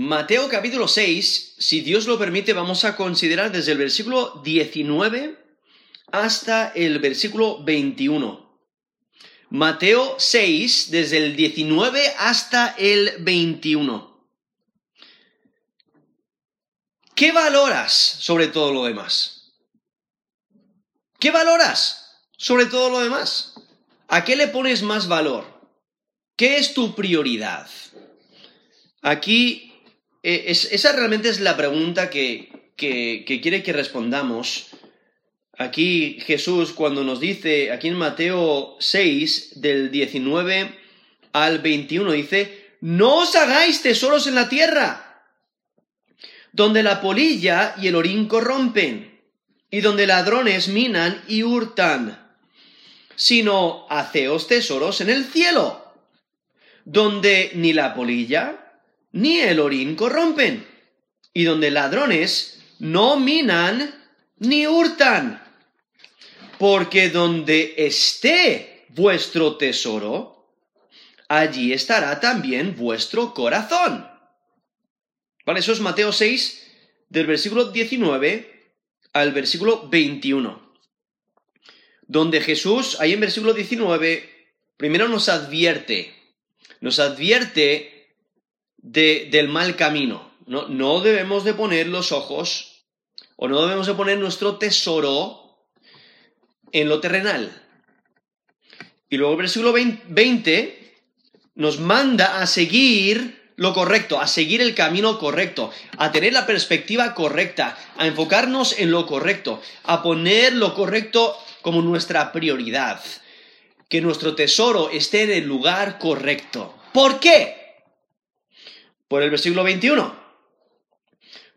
Mateo capítulo 6, si Dios lo permite, vamos a considerar desde el versículo 19 hasta el versículo 21. Mateo 6, desde el 19 hasta el 21. ¿Qué valoras sobre todo lo demás? ¿Qué valoras sobre todo lo demás? ¿A qué le pones más valor? ¿Qué es tu prioridad? Aquí, eh, esa realmente es la pregunta que, que quiere que respondamos. Aquí Jesús cuando nos dice, aquí en Mateo 6, del 19 al 21, dice, no os hagáis tesoros en la tierra, donde la polilla y el orín corrompen, y donde ladrones minan y hurtan, sino haceos tesoros en el cielo, donde ni la polilla ni el orín corrompen, y donde ladrones no minan ni hurtan porque donde esté vuestro tesoro, allí estará también vuestro corazón. ¿Vale? Eso es Mateo 6, del versículo 19 al versículo 21. Donde Jesús, ahí en versículo 19, primero nos advierte, nos advierte del mal camino. No, no debemos de poner los ojos o no debemos de poner nuestro tesoro en lo terrenal. Y luego el versículo 20 nos manda a seguir lo correcto, a seguir el camino correcto, a tener la perspectiva correcta, a enfocarnos en lo correcto, a poner lo correcto como nuestra prioridad, que nuestro tesoro esté en el lugar correcto. ¿Por qué? Por el versículo 21.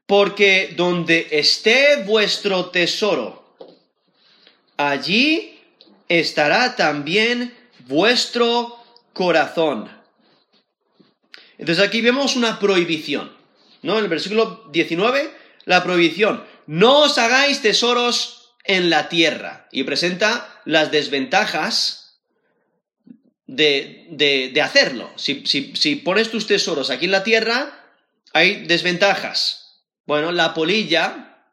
Porque donde esté vuestro tesoro, allí estará también vuestro corazón. Entonces aquí vemos una prohibición, ¿no? En el versículo 19, la prohibición. No os hagáis tesoros en la tierra. Y presenta las desventajas de, hacerlo. Si, si pones tus tesoros aquí en la tierra, hay desventajas. Bueno, la polilla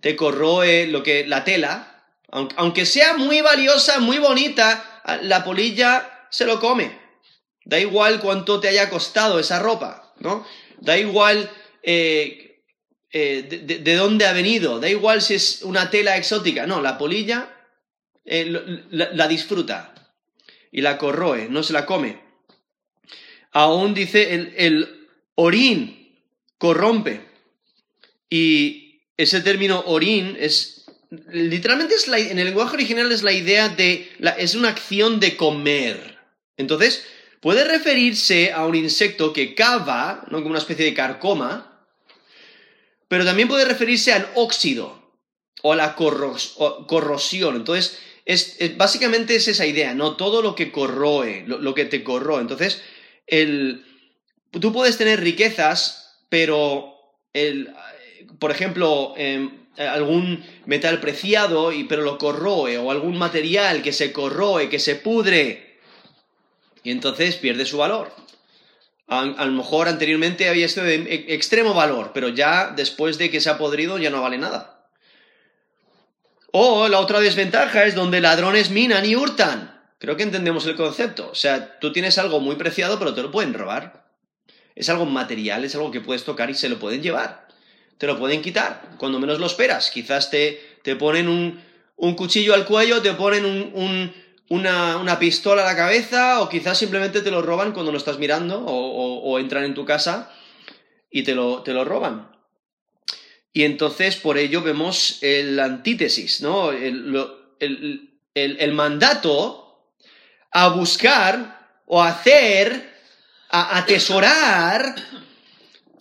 te corroe lo que, la tela, aunque sea muy valiosa, muy bonita, la polilla se lo come. Da igual cuánto te haya costado esa ropa, ¿no? Da igual eh, eh, de, dónde ha venido, da igual si es una tela exótica. No, la polilla eh, la, disfruta y la corroe, no se la come. Aún dice el, orín corrompe. Y ese término orín es literalmente es en el lenguaje original es la idea de, es una acción de comer. Entonces, puede referirse a un insecto que cava, ¿no? como una especie de carcoma, pero también puede referirse al óxido o a la corrosión. Entonces, es, básicamente es esa idea, ¿no? Todo lo que corroe, lo, que te corroe. Entonces, el, tú puedes tener riquezas, pero, por ejemplo, em, algún metal preciado, y, pero lo corroe, o algún material que se corroe, que se pudre, y entonces pierde su valor. A, lo mejor anteriormente había sido de e, extremo valor, pero ya después de que se ha podrido ya no vale nada. O la otra desventaja es donde ladrones minan y hurtan. Creo que entendemos el concepto. O sea, tú tienes algo muy preciado, pero te lo pueden robar. Es algo material, es algo que puedes tocar y se lo pueden llevar te lo pueden quitar cuando menos lo esperas. Quizás te, te ponen un, un, cuchillo al cuello, te ponen un, una, una, pistola a la cabeza o quizás simplemente te lo roban cuando lo estás mirando o, o, entran en tu casa y te lo, te lo roban. Y entonces por ello vemos el antítesis, ¿no? El, el, el, mandato a buscar o hacer, a atesorar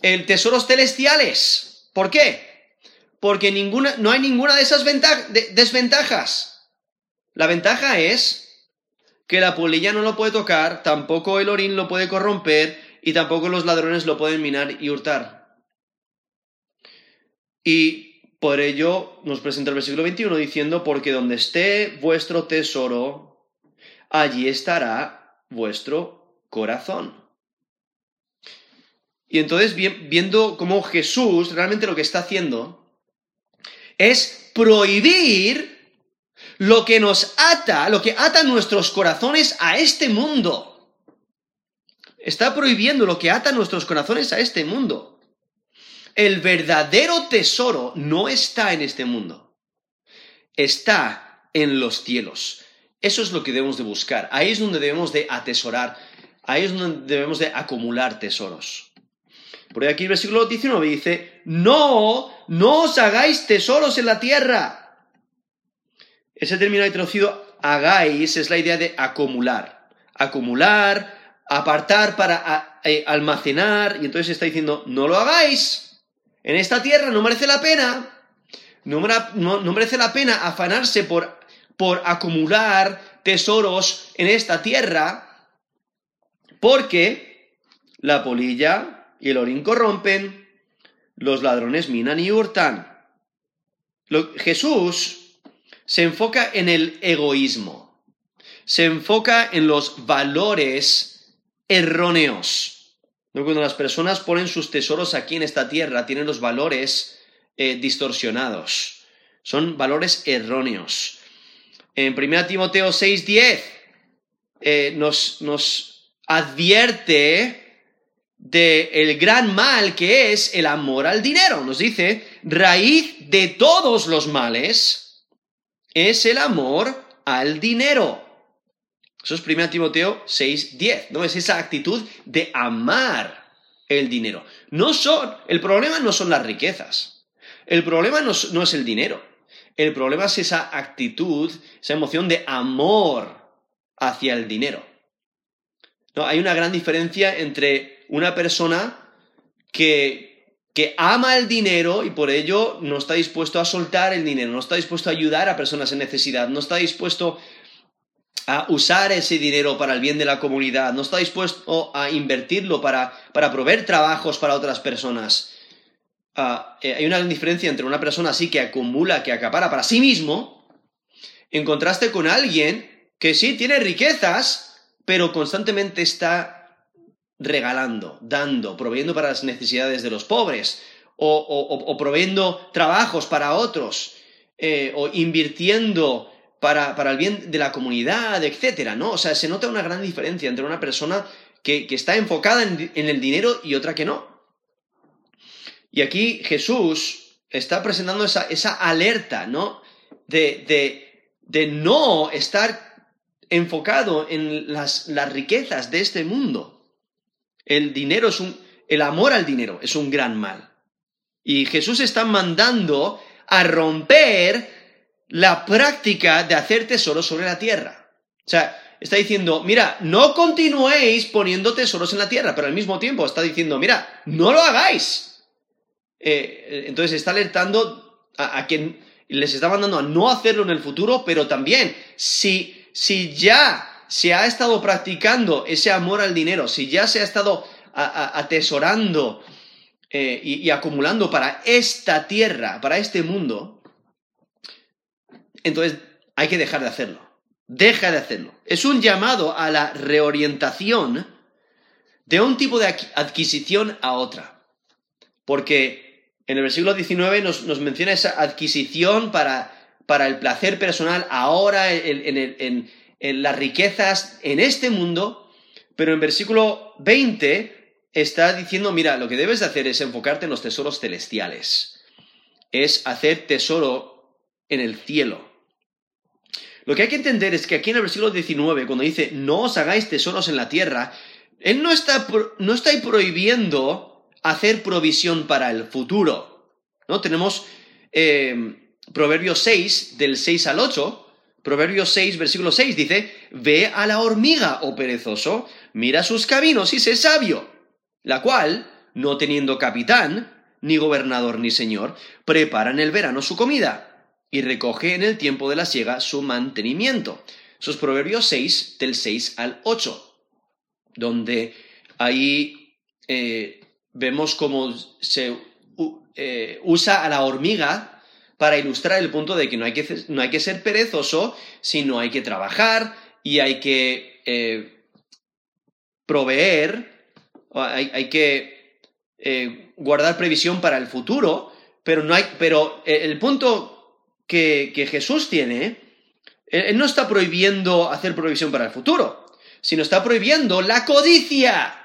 el tesoros celestiales. ¿Por qué? Porque ninguna, no hay ninguna de esas desventajas. La ventaja es que la polilla no lo puede tocar, tampoco el orín lo puede corromper y tampoco los ladrones lo pueden minar y hurtar. Y por ello nos presenta el versículo 21 diciendo, porque donde esté vuestro tesoro, allí estará vuestro corazón. Y entonces, viendo cómo Jesús realmente lo que está haciendo es prohibir lo que nos ata, lo que ata nuestros corazones a este mundo. Está prohibiendo lo que ata nuestros corazones a este mundo. El verdadero tesoro no está en este mundo. Está en los cielos. Eso es lo que debemos de buscar. Ahí es donde debemos de atesorar. Ahí es donde debemos de acumular tesoros. Por aquí el versículo 19 dice, no, no os hagáis tesoros en la tierra. Ese término ahí traducido, hagáis, es la idea de acumular. Acumular, apartar para eh, almacenar. Y entonces está diciendo, no lo hagáis. En esta tierra no merece la pena. No, merece la pena afanarse por, por acumular tesoros en esta tierra. Porque la polilla y el orín corrompen, los ladrones minan y hurtan. Jesús se enfoca en el egoísmo, se enfoca en los valores erróneos. Cuando las personas ponen sus tesoros aquí en esta tierra, tienen los valores eh, distorsionados, son valores erróneos. En 1 Timoteo 6:10 eh, nos, nos advierte del el gran mal que es el amor al dinero. Nos dice, raíz de todos los males es el amor al dinero. Eso es 1 Timoteo 6, 10, ¿no? Es esa actitud de amar el dinero. No son, el problema no son las riquezas. El problema no, no es el dinero. El problema es esa actitud, esa emoción de amor hacia el dinero. ¿No? Hay una gran diferencia entre una persona que, que ama el dinero y por ello no está dispuesto a soltar el dinero, no está dispuesto a ayudar a personas en necesidad, no está dispuesto a usar ese dinero para el bien de la comunidad, no está dispuesto a invertirlo para, para proveer trabajos para otras personas. Ah, eh, hay una gran diferencia entre una persona así que acumula, que acapara para sí mismo, en contraste con alguien que sí tiene riquezas, pero constantemente está regalando, dando, proveyendo para las necesidades de los pobres, o, o, proveyendo trabajos para otros, eh, o invirtiendo para, el bien de la comunidad, etcétera, ¿no? O sea, se nota una gran diferencia entre una persona que, está enfocada en, el dinero y otra que no. Y aquí Jesús está presentando esa, esa alerta, ¿no? De, de, de, no estar enfocado en las, las riquezas de este mundo el dinero es un, el amor al dinero es un gran mal. Y Jesús está mandando a romper la práctica de hacer tesoros sobre la tierra. O sea, está diciendo, mira, no continuéis poniendo tesoros en la tierra, pero al mismo tiempo está diciendo, mira, no lo hagáis. Eh, entonces está alertando a, quien les está mandando a no hacerlo en el futuro, pero también, si, si ya se ha estado practicando ese amor al dinero, si ya se ha estado atesorando eh, y, acumulando para esta tierra, para este mundo, entonces hay que dejar de hacerlo. Deja de hacerlo. Es un llamado a la reorientación de un tipo de adquisición a otra. Porque en el versículo 19 nos, menciona esa adquisición para, para, el placer personal ahora en, en las riquezas en este mundo, pero en versículo 20 está diciendo, mira, lo que debes de hacer es enfocarte en los tesoros celestiales, es hacer tesoro en el cielo. Lo que hay que entender es que aquí en el versículo 19, cuando dice, no os hagáis tesoros en la tierra, él no está, no está prohibiendo hacer provisión para el futuro. ¿no? Tenemos eh, Proverbios 6, del 6 al 8, Proverbios 6, versículo 6 dice, Ve a la hormiga, oh perezoso, mira sus caminos y sé sabio, la cual, no teniendo capitán, ni gobernador ni señor, prepara en el verano su comida y recoge en el tiempo de la siega su mantenimiento. Eso es Proverbios 6, del 6 al 8, donde ahí eh, vemos cómo se eh, usa a la hormiga para ilustrar el punto de que no hay que, no hay que ser perezoso, sino hay que trabajar y hay que eh, proveer, hay, hay, que guardar previsión para el futuro, pero no hay, pero el punto que, Jesús tiene, él no está prohibiendo hacer provisión para el futuro, sino está prohibiendo la codicia.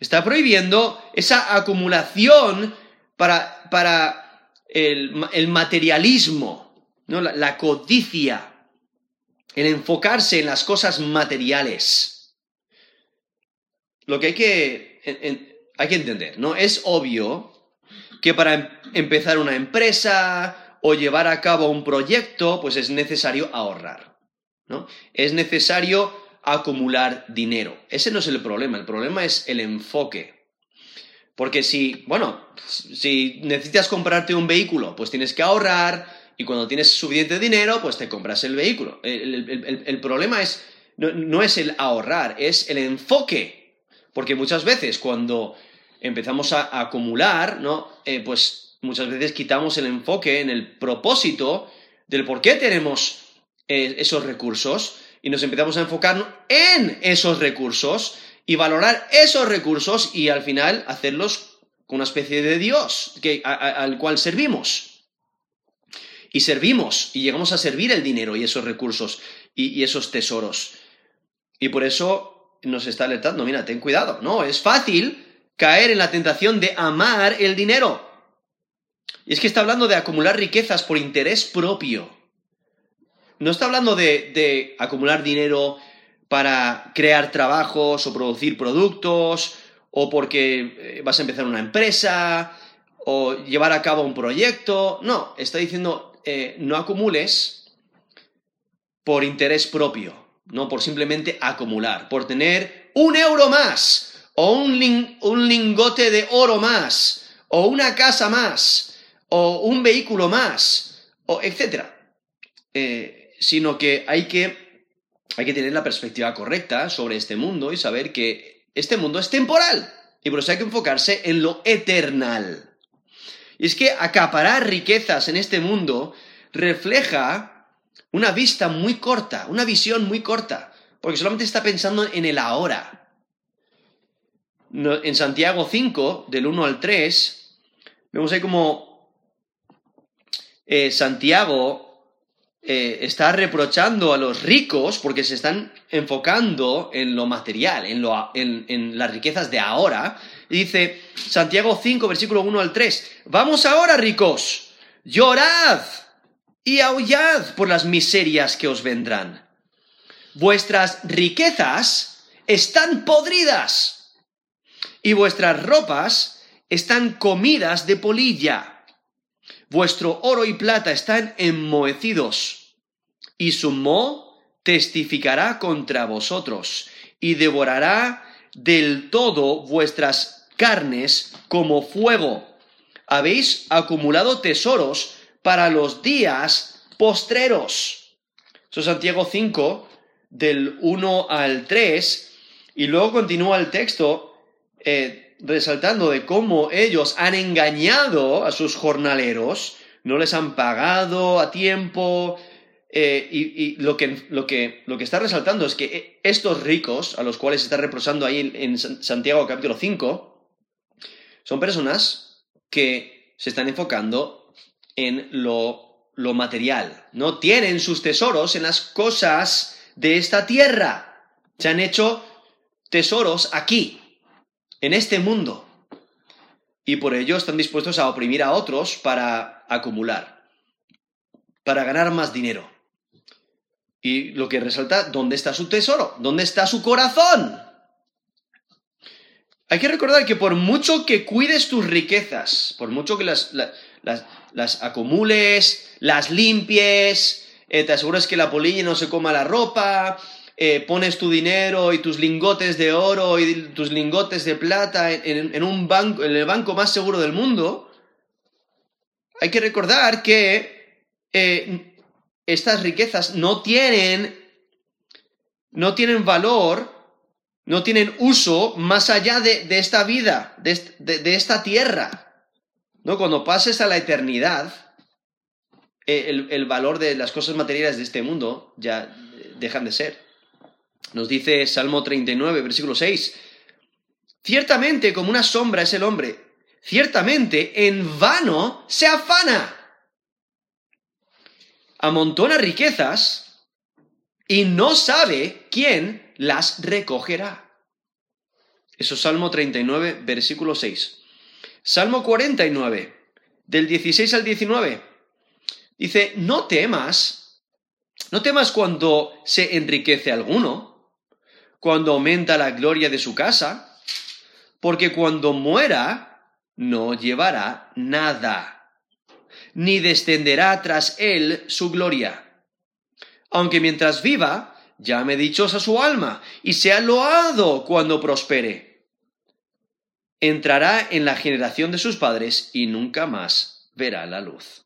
Está prohibiendo esa acumulación para, para el, materialismo, ¿no? la, codicia, el enfocarse en las cosas materiales. Lo que hay que, hay que entender, ¿no? Es obvio que para em, empezar una empresa o llevar a cabo un proyecto, pues es necesario ahorrar, ¿no? Es necesario acumular dinero. Ese no es el problema, el problema es el enfoque. Porque si, bueno, si necesitas comprarte un vehículo, pues tienes que ahorrar y cuando tienes suficiente dinero, pues te compras el vehículo. El, problema es, no, es el ahorrar, es el enfoque. Porque muchas veces cuando empezamos a, acumular, ¿no? Eh, pues muchas veces quitamos el enfoque en el propósito del por qué tenemos eh, esos recursos y nos empezamos a enfocar en esos recursos y valorar esos recursos y al final hacerlos con una especie de Dios que, al cual servimos. Y servimos y llegamos a servir el dinero y esos recursos y, esos tesoros. Y por eso nos está alertando, mira, ten cuidado, no, es fácil caer en la tentación de amar el dinero. Y es que está hablando de acumular riquezas por interés propio no está hablando de, acumular dinero para crear trabajos o producir productos o porque eh, vas a empezar una empresa o llevar a cabo un proyecto. No, está diciendo eh, no acumules por interés propio, no por simplemente acumular, por tener un euro más o un, un lingote de oro más o una casa más o un vehículo más o etcétera. Eh, sino que hay que, hay que tener la perspectiva correcta sobre este mundo y saber que este mundo es temporal y por eso hay que enfocarse en lo eternal. Y es que acaparar riquezas en este mundo refleja una vista muy corta, una visión muy corta, porque solamente está pensando en el ahora. En Santiago 5, del 1 al 3, vemos ahí como eh, Santiago eh, está reprochando a los ricos porque se están enfocando en lo material, en, en, las riquezas de ahora. dice Santiago 5, versículo 1 al 3, vamos ahora ricos, llorad y aullad por las miserias que os vendrán. Vuestras riquezas están podridas y vuestras ropas están comidas de polilla. Vuestro oro y plata están enmohecidos y su mo testificará contra vosotros, y devorará del todo vuestras carnes como fuego. Habéis acumulado tesoros para los días postreros. Eso es Santiago 5, del 1 al 3, y luego continúa el texto eh, resaltando de cómo ellos han engañado a sus jornaleros, no les han pagado a tiempo, eh, y, lo, que, lo, que, lo, que, está resaltando es que estos ricos, a los cuales se está reprochando ahí en Santiago capítulo 5, son personas que se están enfocando en lo, lo material, no tienen sus tesoros en las cosas de esta tierra. Se han hecho tesoros aquí, en este mundo. Y por ello están dispuestos a oprimir a otros para acumular, para ganar más dinero. Y lo que resalta, ¿dónde está su tesoro? ¿Dónde está su corazón? Hay que recordar que por mucho que cuides tus riquezas, por mucho que las, acumules, las limpies, eh, te aseguras que la polilla no se coma la ropa, eh, pones tu dinero y tus lingotes de oro y tus lingotes de plata en, un banco, en el banco más seguro del mundo, hay que recordar que eh, estas riquezas no tienen, no tienen valor, no tienen uso más allá de, esta vida, de, esta tierra. ¿No? Cuando pases a la eternidad, eh, el, el valor de las cosas materiales de este mundo ya dejan de ser. Nos dice Salmo 39, versículo 6. Ciertamente como una sombra es el hombre, ciertamente en vano se afana. Amontona riquezas y no sabe quién las recogerá. Eso es Salmo 39, versículo 6. Salmo 49, del 16 al 19. Dice, no temas, no temas cuando se enriquece alguno, cuando aumenta la gloria de su casa, porque cuando muera no llevará nada, ni descenderá tras él su gloria. Aunque mientras viva, llame dichosa su alma, y sea loado cuando prospere. Entrará en la generación de sus padres y nunca más verá la luz.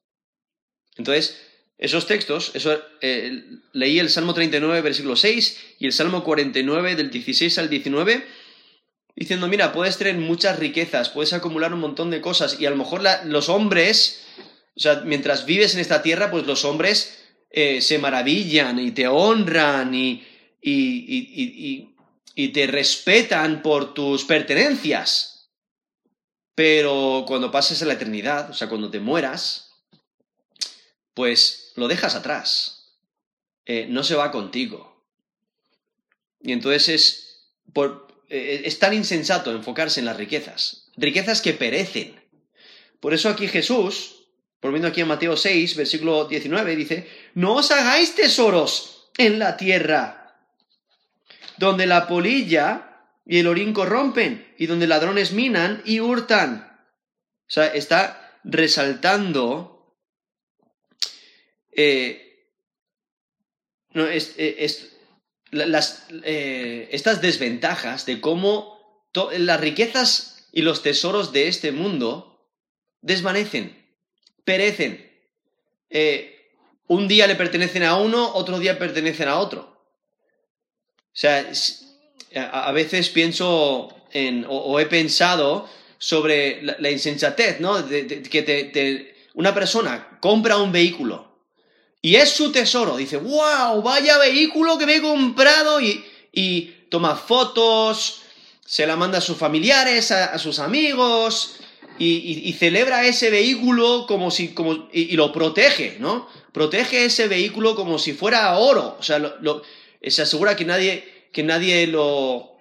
Entonces, esos textos, eso, eh, leí el Salmo 39, versículo 6, y el Salmo 49, del 16 al 19, diciendo, mira, puedes tener muchas riquezas, puedes acumular un montón de cosas, y a lo mejor los hombres, o sea, mientras vives en esta tierra, pues los hombres eh, se maravillan y te honran y, y, y te respetan por tus pertenencias. Pero cuando pases a la eternidad, o sea, cuando te mueras, pues lo dejas atrás. Eh, no se va contigo. Y entonces es, por, eh, es tan insensato enfocarse en las riquezas. Riquezas que perecen. Por eso aquí Jesús, volviendo aquí en Mateo 6, versículo 19, dice, no os hagáis tesoros en la tierra, donde la polilla y el orín corrompen, y donde ladrones minan y hurtan. O sea, está resaltando eh, no, es, eh, eh, estas desventajas de cómo las riquezas y los tesoros de este mundo desvanecen, perecen. un día le pertenecen a uno, otro día pertenecen a otro. O sea, a veces pienso en, o, he pensado sobre la, insensatez, ¿no? De, que una persona compra un vehículo y es su tesoro. Dice, wow, vaya vehículo que me he comprado y, toma fotos, se la manda a sus familiares, a, sus amigos y, celebra ese vehículo como si, como, y, lo protege, ¿no? Protege ese vehículo como si fuera oro. O sea, se asegura que nadie, que nadie lo,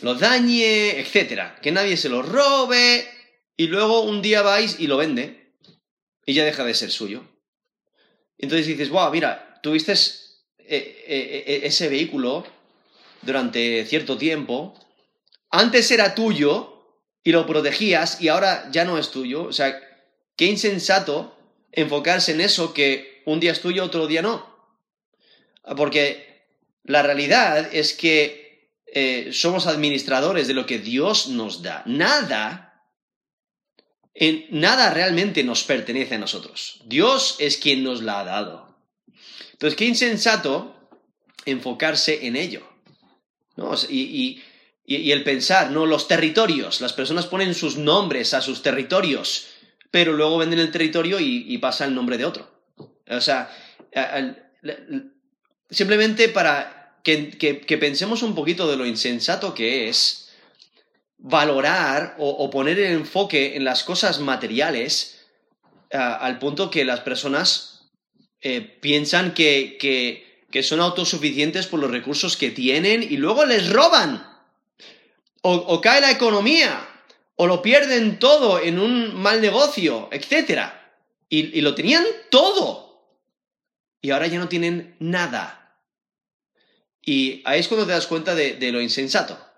lo dañe, etcétera, que nadie se lo robe y luego un día vais y lo vende y ya deja de ser suyo. Entonces dices, wow, mira, tuviste eh, eh, eh, ese vehículo durante cierto tiempo, antes era tuyo y lo protegías y ahora ya no es tuyo. O sea, qué insensato enfocarse en eso que un día es tuyo, otro día no. Porque la realidad es que somos administradores de lo que Dios nos da. Nada nada realmente nos pertenece a nosotros. Dios es quien nos la ha dado. Entonces, qué insensato enfocarse en ello. Y, el pensar, ¿no? Los territorios. Las personas ponen sus nombres a sus territorios, pero luego venden el territorio y, pasa el nombre de otro. O sea, simplemente para que pensemos un poquito de lo insensato que es valorar o, poner el enfoque en las cosas materiales eh, al punto que las personas eh, piensan que, que, son autosuficientes por los recursos que tienen y luego les roban. O, cae la economía, o lo pierden todo en un mal negocio, etc. Y, lo tenían todo. Y ahora ya no tienen nada. Y ahí es cuando te das cuenta de lo insensato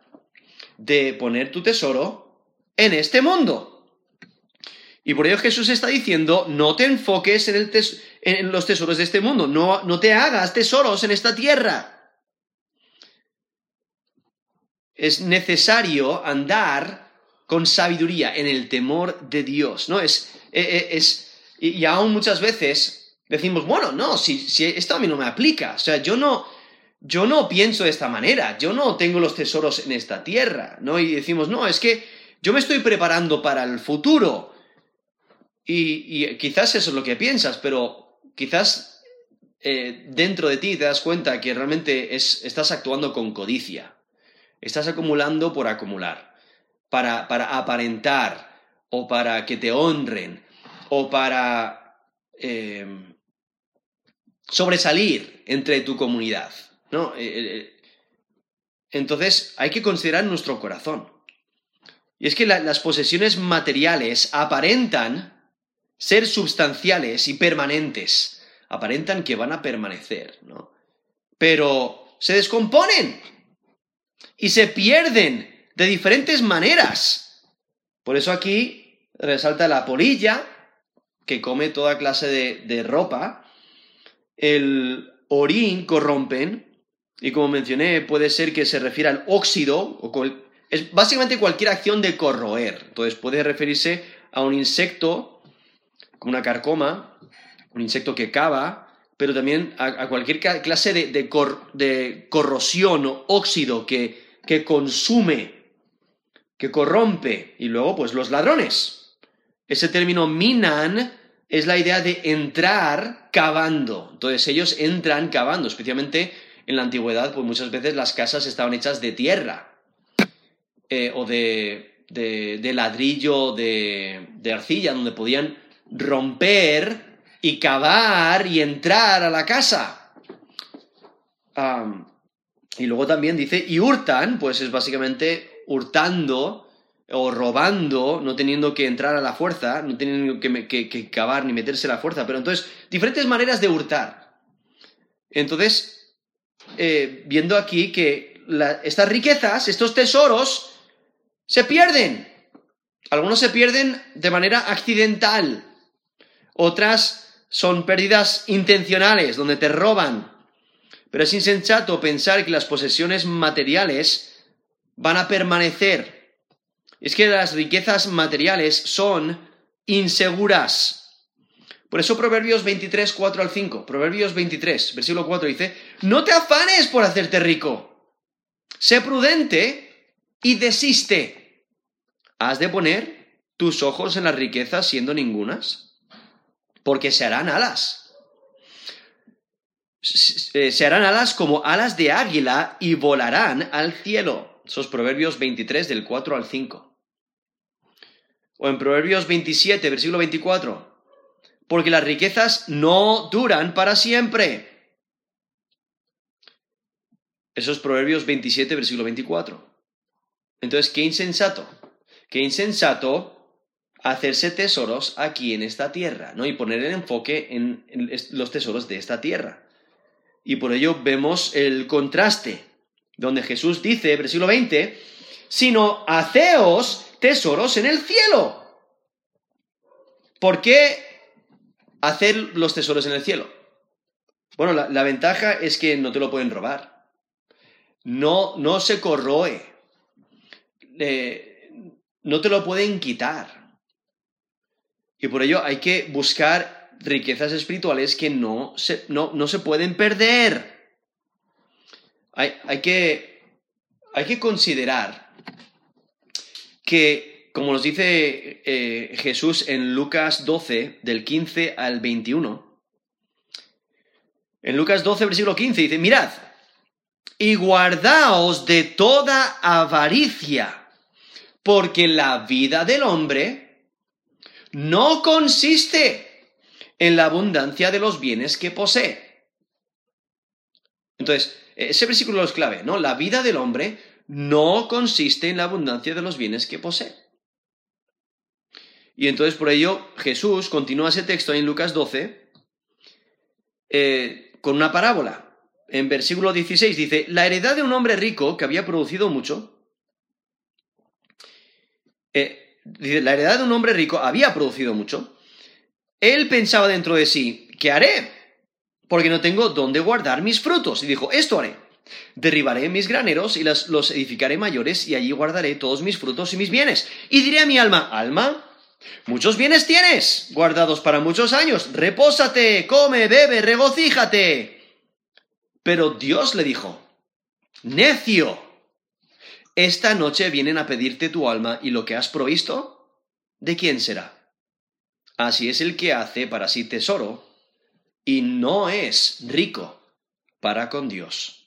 de poner tu tesoro en este mundo. Y por ello Jesús está diciendo, no te enfoques en, los tesoros de este mundo, no, no te hagas tesoros en esta tierra. Es necesario andar con sabiduría, en el temor de Dios, ¿no? Es, e, e, es, y aún muchas veces decimos, bueno, no, si, si esto a mí no me aplica, o sea, yo no, yo no pienso de esta manera, yo no tengo los tesoros en esta tierra, ¿no? Y decimos, no, es que yo me estoy preparando para el futuro. Y, quizás eso es lo que piensas, pero quizás eh, dentro de ti te das cuenta que realmente estás actuando con codicia. Estás acumulando por acumular. para, para aparentar o para que te honren o para eh, sobresalir entre tu comunidad. ¿No? Eh, eh, entonces hay que considerar nuestro corazón. Y es que las posesiones materiales aparentan ser sustanciales y permanentes. Aparentan que van a permanecer, ¿no? Pero se descomponen y se pierden de diferentes maneras. Por eso aquí resalta la polilla, que come toda clase de, ropa, el orín corrompen, y como mencioné, puede ser que se refiera al óxido, o es básicamente cualquier acción de corroer. Entonces puede referirse a un insecto, como una carcoma, un insecto que cava, pero también a, cualquier clase de, de, corrosión o óxido que, que consume, que corrompe. Y luego, pues los ladrones. Ese término minan es la idea de entrar cavando. Entonces ellos entran cavando, especialmente en la antigüedad, pues muchas veces las casas estaban hechas de tierra eh, o de, de, ladrillo, de, de, arcilla, donde podían romper y cavar y entrar a la casa. y luego también dice, y hurtan, pues es básicamente hurtando o robando, no teniendo que entrar a la fuerza, no teniendo que, cavar ni meterse a la fuerza, pero entonces, diferentes maneras de hurtar. Entonces, eh, viendo aquí que estas riquezas, estos tesoros, se pierden. Algunos se pierden de manera accidental, otras son pérdidas intencionales, donde te roban. Pero es insensato pensar que las posesiones materiales van a permanecer es que las riquezas materiales son inseguras. Por eso Proverbios 23, 4 al 5, Proverbios 23, versículo 4 dice, no te afanes por hacerte rico, sé prudente y desiste. ¿Has de poner tus ojos en las riquezas siendo ningunas? Porque se harán alas. Eh, se harán alas como alas de águila y volarán al cielo. Esos Proverbios 23 del 4 al 5. O en Proverbios 27, versículo 24. Porque las riquezas no duran para siempre. Eso es Proverbios 27, versículo 24. Entonces, qué insensato. Qué insensato hacerse tesoros aquí en esta tierra, ¿no? Y poner el enfoque en, los tesoros de esta tierra. Y por ello vemos el contraste, donde Jesús dice, versículo 20, sino haceos tesoros en el cielo. ¿Por qué hacer los tesoros en el cielo? Bueno, la, ventaja es que no te lo pueden robar. No, no se corroe. no te lo pueden quitar. Y por ello hay que buscar riquezas espirituales que no se, no, se pueden perder. Hay, hay, que, hay que considerar que, como nos dice eh, Jesús en Lucas 12, del 15 al 21, en Lucas 12, versículo 15, dice, mirad, y guardaos de toda avaricia, porque la vida del hombre no consiste en la abundancia de los bienes que posee. Entonces, ese versículo es clave, ¿no? La vida del hombre no consiste en la abundancia de los bienes que posee. Y entonces por ello Jesús continúa ese texto en Lucas 12 eh, con una parábola. En versículo 16 dice, la heredad de un hombre rico que había producido mucho, eh, dice, la heredad de un hombre rico había producido mucho, él pensaba dentro de sí, ¿qué haré? Porque no tengo dónde guardar mis frutos. Y dijo, esto haré. Derribaré mis graneros y los edificaré mayores y allí guardaré todos mis frutos y mis bienes. Y diré a mi alma, alma, muchos bienes tienes, guardados para muchos años, repósate, come, bebe, regocíjate. Pero Dios le dijo, necio, esta noche vienen a pedirte tu alma y lo que has provisto, ¿de quién será? Así es el que hace para sí tesoro y no es rico para con Dios.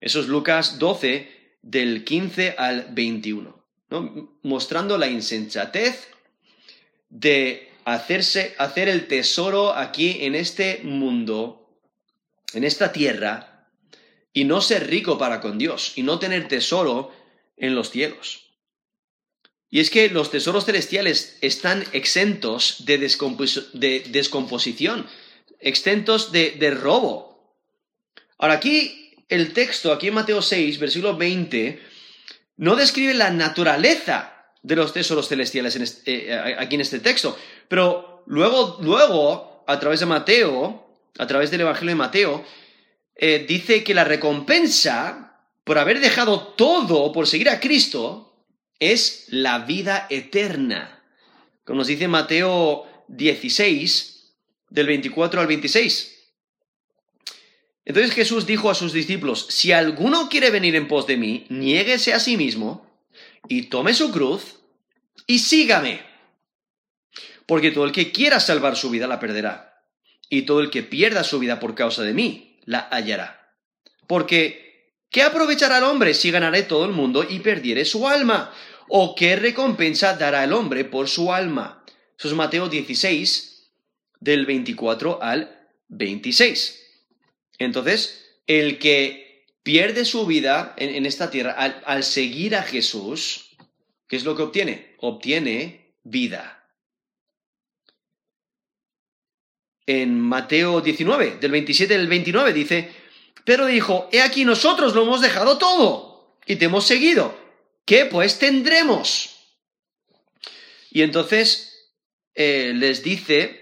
Eso es Lucas 12 del 15 al 21. Mostrando la insensatez de hacerse, hacer el tesoro aquí en este mundo, en esta tierra, y no ser rico para con Dios, y no tener tesoro en los cielos. Y es que los tesoros celestiales están exentos de, descomposición, exentos de, de robo. Ahora aquí el texto, aquí en Mateo 6, versículo 20, no describe la naturaleza de los tesoros celestiales eh, aquí en este texto, pero luego, luego, a través de Mateo, a través del Evangelio de Mateo, eh, dice que la recompensa por haber dejado todo, por seguir a Cristo, es la vida eterna. Como nos dice Mateo 16, del 24 al 26. Entonces Jesús dijo a sus discípulos, si alguno quiere venir en pos de mí, niéguese a sí mismo y tome su cruz y sígame. Porque todo el que quiera salvar su vida la perderá, y todo el que pierda su vida por causa de mí la hallará. Porque, ¿qué aprovechará el hombre si ganaré todo el mundo y perdiere su alma? ¿O qué recompensa dará el hombre por su alma? Eso es Mateo 16, del 24 al 26. Entonces, el que pierde su vida en, esta tierra al, seguir a Jesús, ¿qué es lo que obtiene? Obtiene vida. En Mateo 19, del 27 al 29, dice, pero dijo, he aquí nosotros lo hemos dejado todo y te hemos seguido. ¿Qué pues tendremos? Y entonces eh, les dice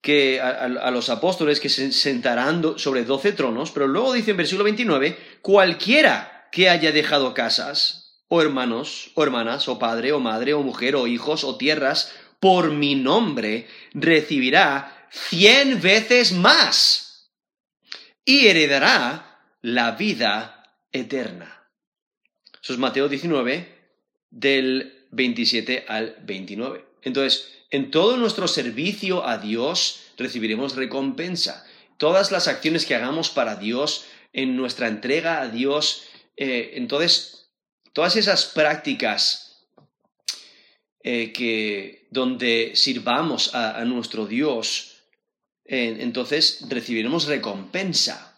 que a, los apóstoles que se sentarán sobre doce tronos, pero luego dice en versículo 29, cualquiera que haya dejado casas, o hermanos, o hermanas, o padre, o madre, o mujer, o hijos, o tierras, por mi nombre, recibirá cien veces más y heredará la vida eterna. Eso es Mateo 19, del 27 al 29. Entonces, en todo nuestro servicio a Dios recibiremos recompensa. Todas las acciones que hagamos para Dios, en nuestra entrega a Dios, eh, entonces, todas esas prácticas eh, que donde sirvamos a, nuestro Dios, entonces recibiremos recompensa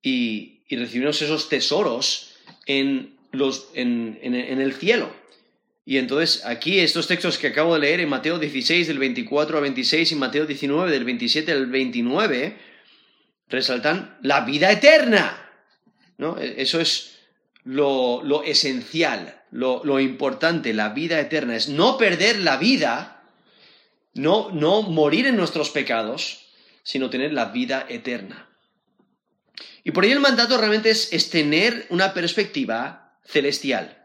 y, y recibiremos esos tesoros en los, en, el cielo. Y entonces aquí estos textos que acabo de leer en Mateo 16 del 24 al 26 y Mateo 19 del 27 al 29 resaltan la vida eterna. ¿no? E, eso es lo, esencial, lo, lo, importante, la vida eterna. Es no perder la vida, no, no morir en nuestros pecados, sino tener la vida eterna. Y por ello el mandato realmente es, es tener una perspectiva celestial.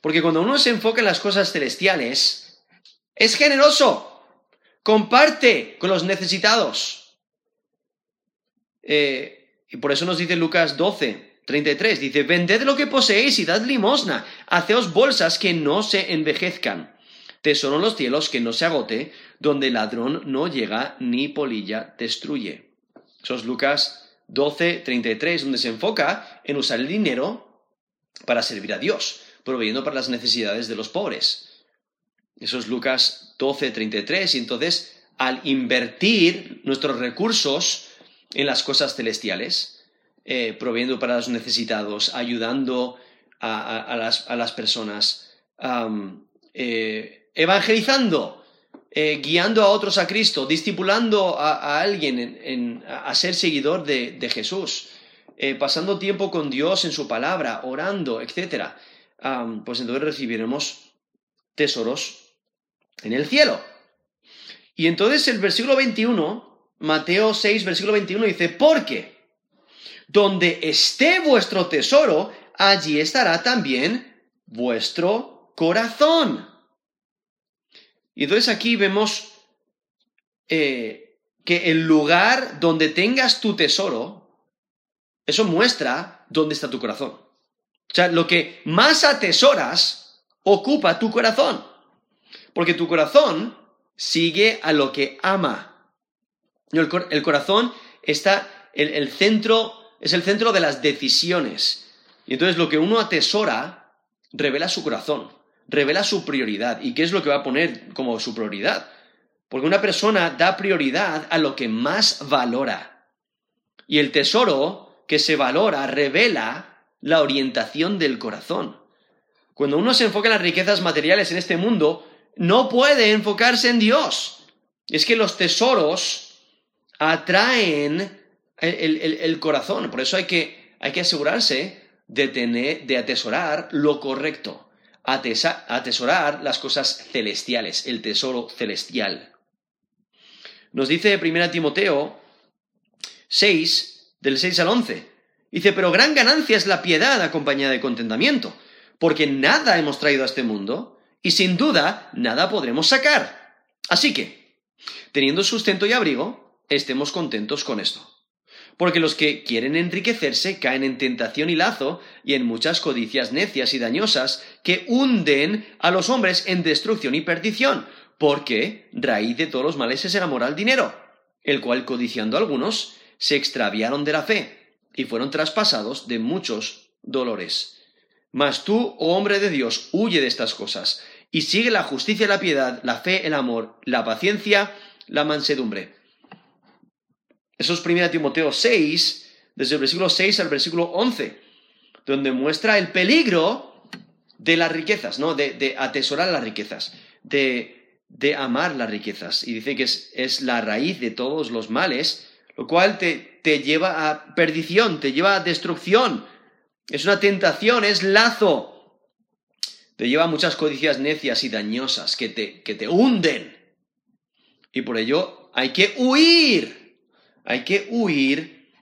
Porque cuando uno se enfoca en las cosas celestiales, es generoso, comparte con los necesitados. Eh, y por eso nos dice Lucas 12, 33, dice, vended lo que poseéis y dad limosna, haceos bolsas que no se envejezcan, tesoro en los cielos que no se agote, donde ladrón no llega ni polilla destruye. Eso es Lucas 12, 33, donde se enfoca en usar el dinero para servir a Dios, proveyendo para las necesidades de los pobres. Eso es Lucas 12, 33. Y entonces, al invertir nuestros recursos en las cosas celestiales, eh, proveyendo para los necesitados, ayudando a, las, personas, eh, evangelizando, eh, guiando a otros a Cristo, discipulando a, alguien a ser seguidor de Jesús. Eh, pasando tiempo con Dios en su palabra, orando, pues entonces recibiremos tesoros en el cielo. Y entonces el versículo 21, Mateo 6, versículo 21 dice, porque donde esté vuestro tesoro, allí estará también vuestro corazón. Y entonces aquí vemos eh, que el lugar donde tengas tu tesoro, eso muestra dónde está tu corazón. O sea, lo que más atesoras ocupa tu corazón. Porque tu corazón sigue a lo que ama. El, corazón está, el, centro, es el centro de las decisiones. Y entonces lo que uno atesora revela su corazón, revela su prioridad. ¿Y qué es lo que va a poner como su prioridad? Porque una persona da prioridad a lo que más valora. Y el tesoro que se valora revela la orientación del corazón. Cuando uno se enfoca en las riquezas materiales en este mundo, no puede enfocarse en Dios. Es que los tesoros atraen el, corazón. Por eso hay que, hay que asegurarse de, tener, de atesorar lo correcto. atesorar las cosas celestiales, el tesoro celestial. Nos dice 1 Timoteo 6, del 6 al 11. Dice, pero gran ganancia es la piedad acompañada de contentamiento, porque nada hemos traído a este mundo y sin duda nada podremos sacar. Así que, teniendo sustento y abrigo, estemos contentos con esto. Porque los que quieren enriquecerse caen en tentación y lazo y en muchas codicias necias y dañosas que hunden a los hombres en destrucción y perdición, porque raíz de todos los males es el amor al dinero, el cual codiciando algunos se extraviaron de la fe y fueron traspasados de muchos dolores. Mas tú, oh hombre de Dios, huye de estas cosas y sigue la justicia, la piedad, la fe, el amor, la paciencia, la mansedumbre. Eso es 1 Timoteo 6, desde el versículo 6 al versículo 11, donde muestra el peligro de las riquezas, ¿no? De, atesorar las riquezas, de, de amar las riquezas. Y dice que es, la raíz de todos los males, lo cual te, te lleva a perdición, te lleva a destrucción. Es una tentación, es lazo. Te lleva a muchas codicias necias y dañosas que te, que te hunden. Y por ello hay que huir. Hay que huir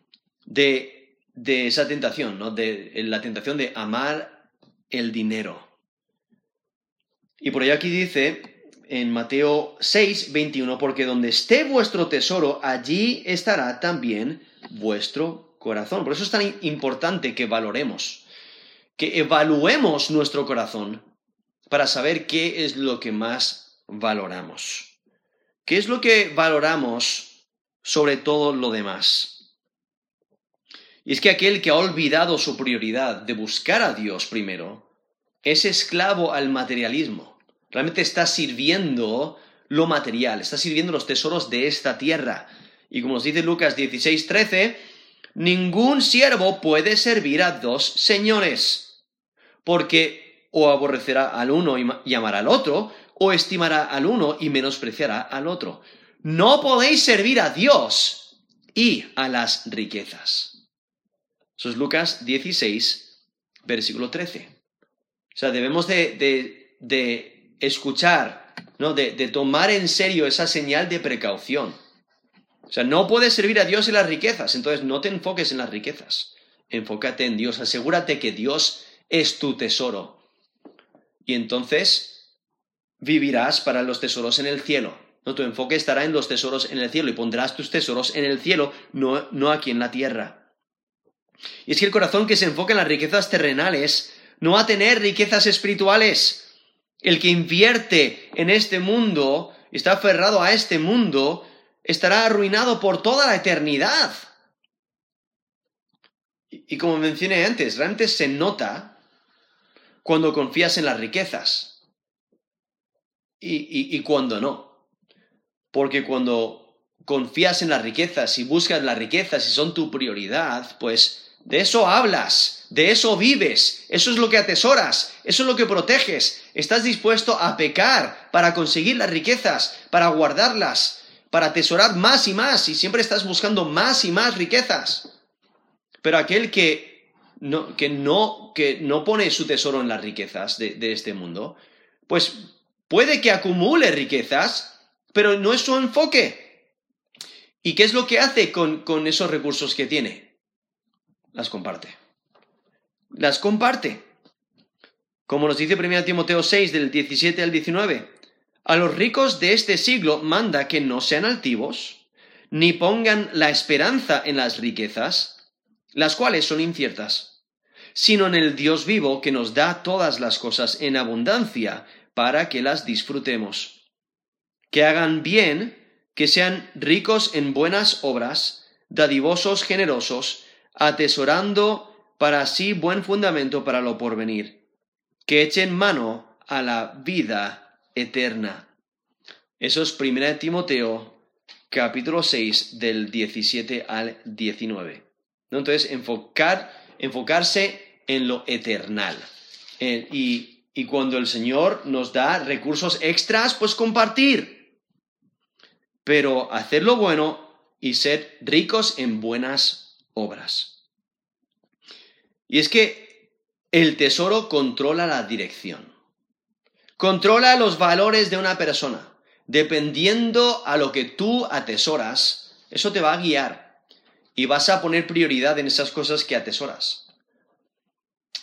de, de esa tentación, ¿no? De la tentación de amar el dinero. Y por ello aquí dice, en Mateo 6, 21, porque donde esté vuestro tesoro, allí estará también vuestro corazón. Por eso es tan importante que valoremos, que evaluemos nuestro corazón para saber qué es lo que más valoramos. ¿Qué es lo que valoramos sobre todo lo demás? Y es que aquel que ha olvidado su prioridad de buscar a Dios primero, es esclavo al materialismo Realmente está sirviendo lo material, está sirviendo los tesoros de esta tierra. Y como nos dice Lucas 16, 13, ningún siervo puede servir a dos señores, porque o aborrecerá al uno y amará al otro, o estimará al uno y menospreciará al otro. No podéis servir a Dios y a las riquezas. Eso es Lucas 16, versículo 13. O sea, debemos de, de escuchar, ¿no? De, tomar en serio esa señal de precaución. O sea, no puedes servir a Dios en las riquezas, entonces no te enfoques en las riquezas. Enfócate en Dios, asegúrate que Dios es tu tesoro. Y entonces vivirás para los tesoros en el cielo. No, tu enfoque estará en los tesoros en el cielo y pondrás tus tesoros en el cielo, no, no aquí en la tierra. Y es que el corazón que se enfoca en las riquezas terrenales no va a tener riquezas espirituales. El que invierte en este mundo, está aferrado a este mundo, estará arruinado por toda la eternidad. Y, como mencioné antes, realmente se nota cuando confías en las riquezas y, y cuando no. Porque cuando confías en las riquezas y buscas las riquezas y son tu prioridad, pues de eso hablas, de eso vives, eso es lo que atesoras, eso es lo que proteges. Estás dispuesto a pecar para conseguir las riquezas, para guardarlas, para atesorar más y más, y siempre estás buscando más y más riquezas. Pero aquel que no, que no, que no pone su tesoro en las riquezas de, este mundo, pues puede que acumule riquezas, pero no es su enfoque. ¿Y qué es lo que hace con, con esos recursos que tiene? las comparte. Las comparte. Como nos dice 1 Timoteo 6 del 17 al 19, a los ricos de este siglo manda que no sean altivos, ni pongan la esperanza en las riquezas, las cuales son inciertas, sino en el Dios vivo que nos da todas las cosas en abundancia para que las disfrutemos. Que hagan bien, que sean ricos en buenas obras, dadivosos, generosos, atesorando para sí buen fundamento para lo porvenir, que echen mano a la vida eterna. Eso es 1 Timoteo capítulo 6 del 17 al 19. Entonces, enfocar, enfocarse en lo eternal. y, y cuando el Señor nos da recursos extras, pues compartir. Pero hacer lo bueno y ser ricos en buenas obras. Y es que el tesoro controla la dirección. Controla los valores de una persona. Dependiendo a lo que tú atesoras, eso te va a guiar. Y vas a poner prioridad en esas cosas que atesoras.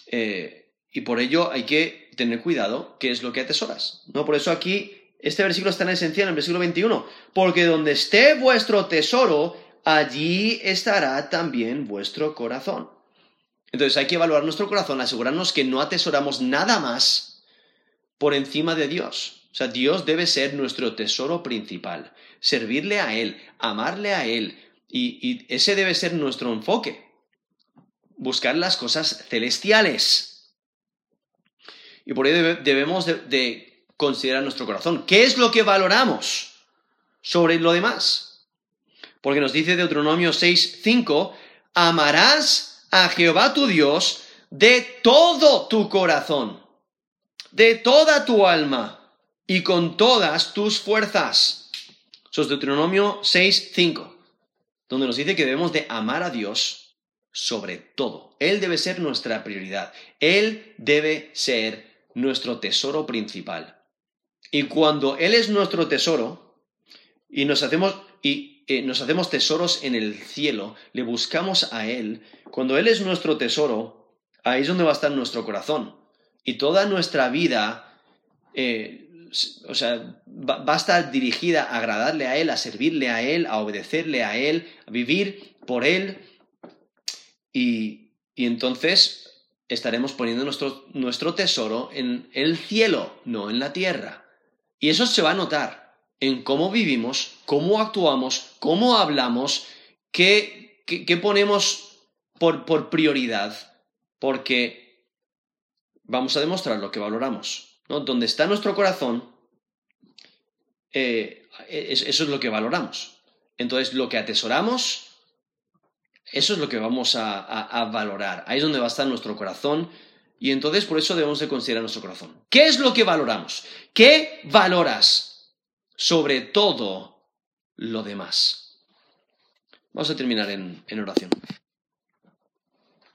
Eh, y por ello hay que tener cuidado qué es lo que atesoras. ¿no? Por eso aquí este versículo es tan esencial en el versículo 21. Porque donde esté vuestro tesoro, allí estará también vuestro corazón. Entonces hay que evaluar nuestro corazón, asegurarnos que no atesoramos nada más por encima de Dios. O sea, Dios debe ser nuestro tesoro principal, servirle a Él, amarle a Él, y, ese debe ser nuestro enfoque, buscar las cosas celestiales. Y por ello debemos de considerar nuestro corazón. ¿Qué es lo que valoramos sobre lo demás? Porque nos dice Deuteronomio 6, 5, amarás a Jehová tu Dios de todo tu corazón, de toda tu alma y con todas tus fuerzas. Eso es Deuteronomio 6, 5, donde nos dice que debemos de amar a Dios sobre todo. Él debe ser nuestra prioridad. Él debe ser nuestro tesoro principal. Y cuando Él es nuestro tesoro y nos hacemos, y, nos hacemos tesoros en el cielo, le buscamos a Él, cuando Él es nuestro tesoro, ahí es donde va a estar nuestro corazón. Y toda nuestra vida, eh, o sea, va, a estar dirigida a agradarle a Él, a servirle a Él, a obedecerle a Él, a vivir por Él. Y, y entonces estaremos poniendo nuestro, nuestro tesoro en el cielo, no en la tierra. Y eso se va a notar en cómo vivimos, cómo actuamos, cómo hablamos, qué, ponemos por, por, prioridad, porque vamos a demostrar lo que valoramos. ¿no? Donde está nuestro corazón, eh, eso es lo que valoramos. Entonces, lo que atesoramos, eso es lo que vamos a, a valorar. Ahí es donde va a estar nuestro corazón y entonces por eso debemos de considerar nuestro corazón. ¿Qué es lo que valoramos? ¿Qué valoras sobre todo lo demás? Vamos a terminar en, en oración.